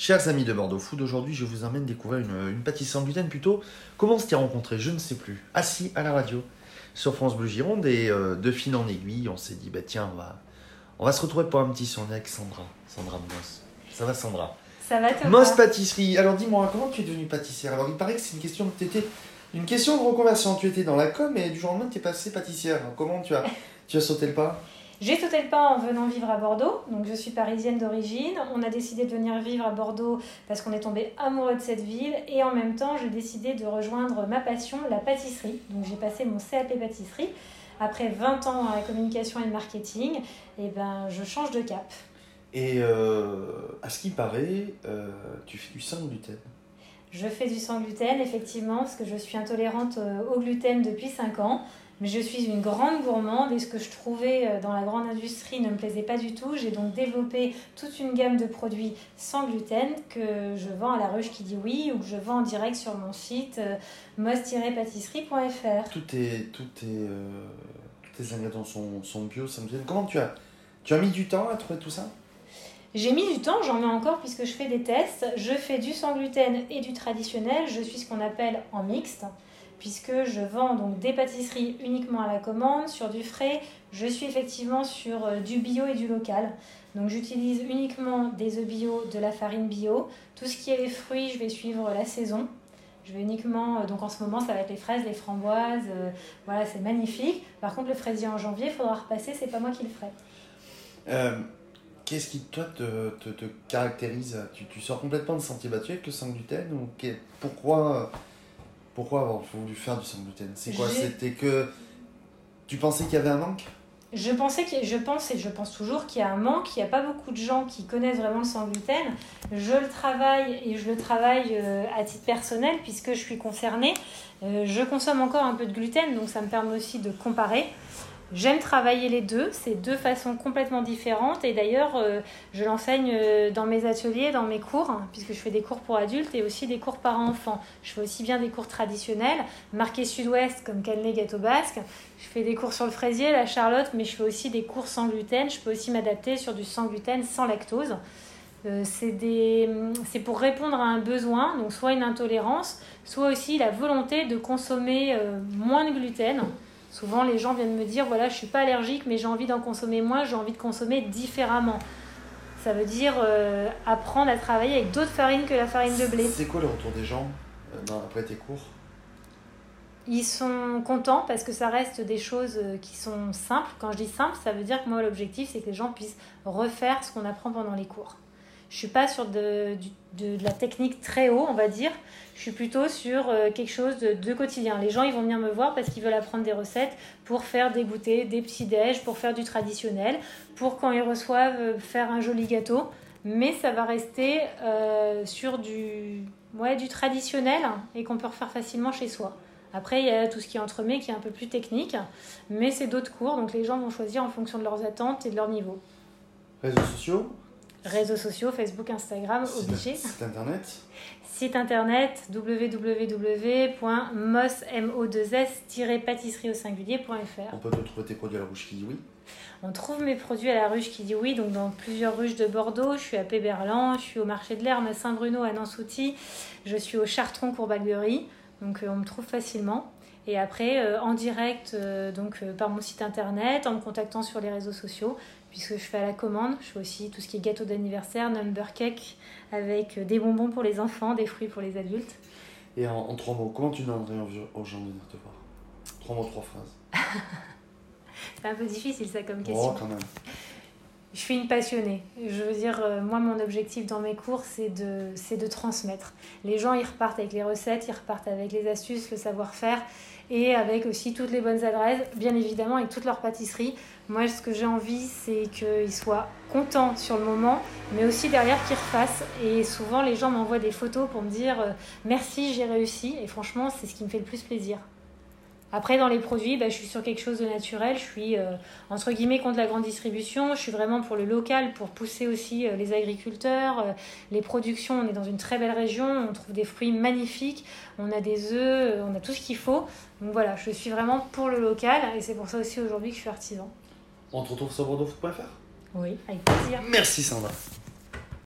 Chers amis de Bordeaux Food, aujourd'hui je vous emmène découvrir une, une pâtisserie sans gluten plutôt. Comment on s'était rencontré Je ne sais plus. Assis à la radio sur France Bleu Gironde et euh, de fil en aiguille, on s'est dit bah tiens, on va, on va se retrouver pour un petit son avec Sandra. Sandra Moss. Ça va Sandra? Ça va Thomas? Moss Pâtisserie. Alors dis-moi, comment tu es devenue pâtissière? Alors il paraît que c'est une question que t'étais- une question de reconversion. Tu étais dans la com et du jour au lendemain tu es passée pâtissière. Comment tu as, tu as sauté le pas? J'ai sauté le pas en venant vivre à Bordeaux. Donc je suis parisienne d'origine. On a décidé de venir vivre à Bordeaux parce qu'on est tombé amoureux de cette ville. Et en même temps, j'ai décidé de rejoindre ma passion, la pâtisserie. Donc j'ai passé mon CAP pâtisserie. Après 20 ans dans la communication et le marketing, et ben, je change de cap. Et euh, à ce qui paraît, euh, tu fais du sans gluten. Je fais du sans gluten, effectivement, parce que je suis intolérante euh, au gluten depuis 5 ans. Mais je suis une grande gourmande et ce que je trouvais euh, dans la grande industrie ne me plaisait pas du tout. J'ai donc développé toute une gamme de produits sans gluten que je vends à la ruche qui dit oui ou que je vends en direct sur mon site euh, mos-pâtisserie.fr. Tout est, tout est, euh, tous tes ingrédients sont, sont bio, sans gluten. Comment tu as, tu as mis du temps à trouver tout ça? J'ai mis du temps, j'en mets encore puisque je fais des tests. Je fais du sans gluten et du traditionnel. Je suis ce qu'on appelle en mixte puisque je vends donc des pâtisseries uniquement à la commande, sur du frais. Je suis effectivement sur euh, du bio et du local. Donc j'utilise uniquement des œufs bio, de la farine bio. Tout ce qui est les fruits, je vais suivre la saison. Je vais uniquement, euh, donc en ce moment, ça va être les fraises, les framboises. euh, voilà, c'est magnifique. Par contre, le fraisier en janvier, il faudra repasser, c'est pas moi qui le ferai. Qu'est-ce qui, toi, te, te, caractérise? Tu, tu sors complètement de sentier battu avec le sans gluten ou pourquoi, pourquoi avoir voulu faire du sans gluten C'est quoi C'était que tu pensais qu'il y avait un manque Je pensais que, je pense et je pense toujours qu'il y a un manque, il n'y a pas beaucoup de gens qui connaissent vraiment le sans gluten. Je le travaille et je le travaille euh, à titre personnel puisque je suis concernée. Euh, je consomme encore un peu de gluten, donc ça me permet aussi de comparer. J'aime travailler les deux, c'est deux façons complètement différentes et d'ailleurs euh, je l'enseigne euh, dans mes ateliers, dans mes cours, hein, puisque je fais des cours pour adultes et aussi des cours parents-enfants. Je fais aussi bien des cours traditionnels, marqués sud-ouest comme cannelé gâteau basque. Je fais des cours sur le fraisier, la charlotte, mais je fais aussi des cours sans gluten. Je peux aussi m'adapter sur du sans gluten, sans lactose. Euh, c'est pour répondre à un besoin, donc soit une intolérance, soit aussi la volonté de consommer moins de gluten. Souvent, les gens viennent me dire voilà, je suis pas allergique, mais j'ai envie d'en consommer moins, j'ai envie de consommer différemment. Ça veut dire euh, apprendre à travailler avec d'autres farines que la farine de blé. C'est quoi le retour des gens euh, après tes cours? Ils sont contents parce que ça reste des choses euh, qui sont simples. Quand je dis simple, ça veut dire que moi, l'objectif, c'est que les gens puissent refaire ce qu'on apprend pendant les cours. Je suis pas sur de, de, la technique très haut, on va dire. Je suis plutôt sur euh, quelque chose de, de quotidien. Les gens, ils vont venir me voir parce qu'ils veulent apprendre des recettes pour faire des goûters, des petits déj, pour faire du traditionnel, pour quand ils reçoivent euh, faire un joli gâteau. Mais ça va rester euh, sur du, ouais, du traditionnel et qu'on peut refaire facilement chez soi. Après, il y a tout ce qui est entremets qui est un peu plus technique, mais c'est d'autres cours, donc les gens vont choisir en fonction de leurs attentes et de leur niveau. Réseaux sociaux? Réseaux sociaux, Facebook, Instagram, Site- obligé. Site internet Site internet www.mos-pâtisserie au singulier.fr. On peut te trouver tes produits à la bouche qui dit oui. On trouve mes produits à la ruche qui dit oui, donc dans plusieurs ruches de Bordeaux. Je suis à Péberlan, je suis au marché de l'Herbe à Saint-Bruno à Nansouty, je suis au Chartron Courbaguerie, donc euh, on me trouve facilement. Et après, euh, en direct, euh, donc euh, par mon site internet, en me contactant sur les réseaux sociaux, puisque je fais à la commande. Je fais aussi tout ce qui est gâteau d'anniversaire, number cake, avec des bonbons pour les enfants, des fruits pour les adultes. Et en, en trois mots, comment tu demanderais aux, gens de venir te voir? Trois mots, trois phrases. C'est un peu difficile ça comme question. Oh, quand même. Je suis une passionnée. Je veux dire, moi, mon objectif dans mes cours, c'est de, c'est de transmettre. Les gens, ils repartent avec les recettes, ils repartent avec les astuces, le savoir-faire et avec aussi toutes les bonnes adresses, bien évidemment, avec toute leur pâtisserie. Moi, ce que j'ai envie, c'est qu'ils soient contents sur le moment, mais aussi derrière qu'ils refassent. Et souvent, les gens m'envoient des photos pour me dire euh, merci, j'ai réussi. Et franchement, c'est ce qui me fait le plus plaisir. Après, dans les produits, bah, je suis sur quelque chose de naturel. Je suis, euh, entre guillemets, contre la grande distribution. Je suis vraiment pour le local, pour pousser aussi euh, les agriculteurs, euh, les productions. On est dans une très belle région. On trouve des fruits magnifiques. On a des œufs. On a tout ce qu'il faut. Donc voilà, je suis vraiment pour le local. Et c'est pour ça aussi aujourd'hui que je suis artisan. On te retrouve sur bordeauxfoot.fr Oui, avec plaisir. Merci Sandra.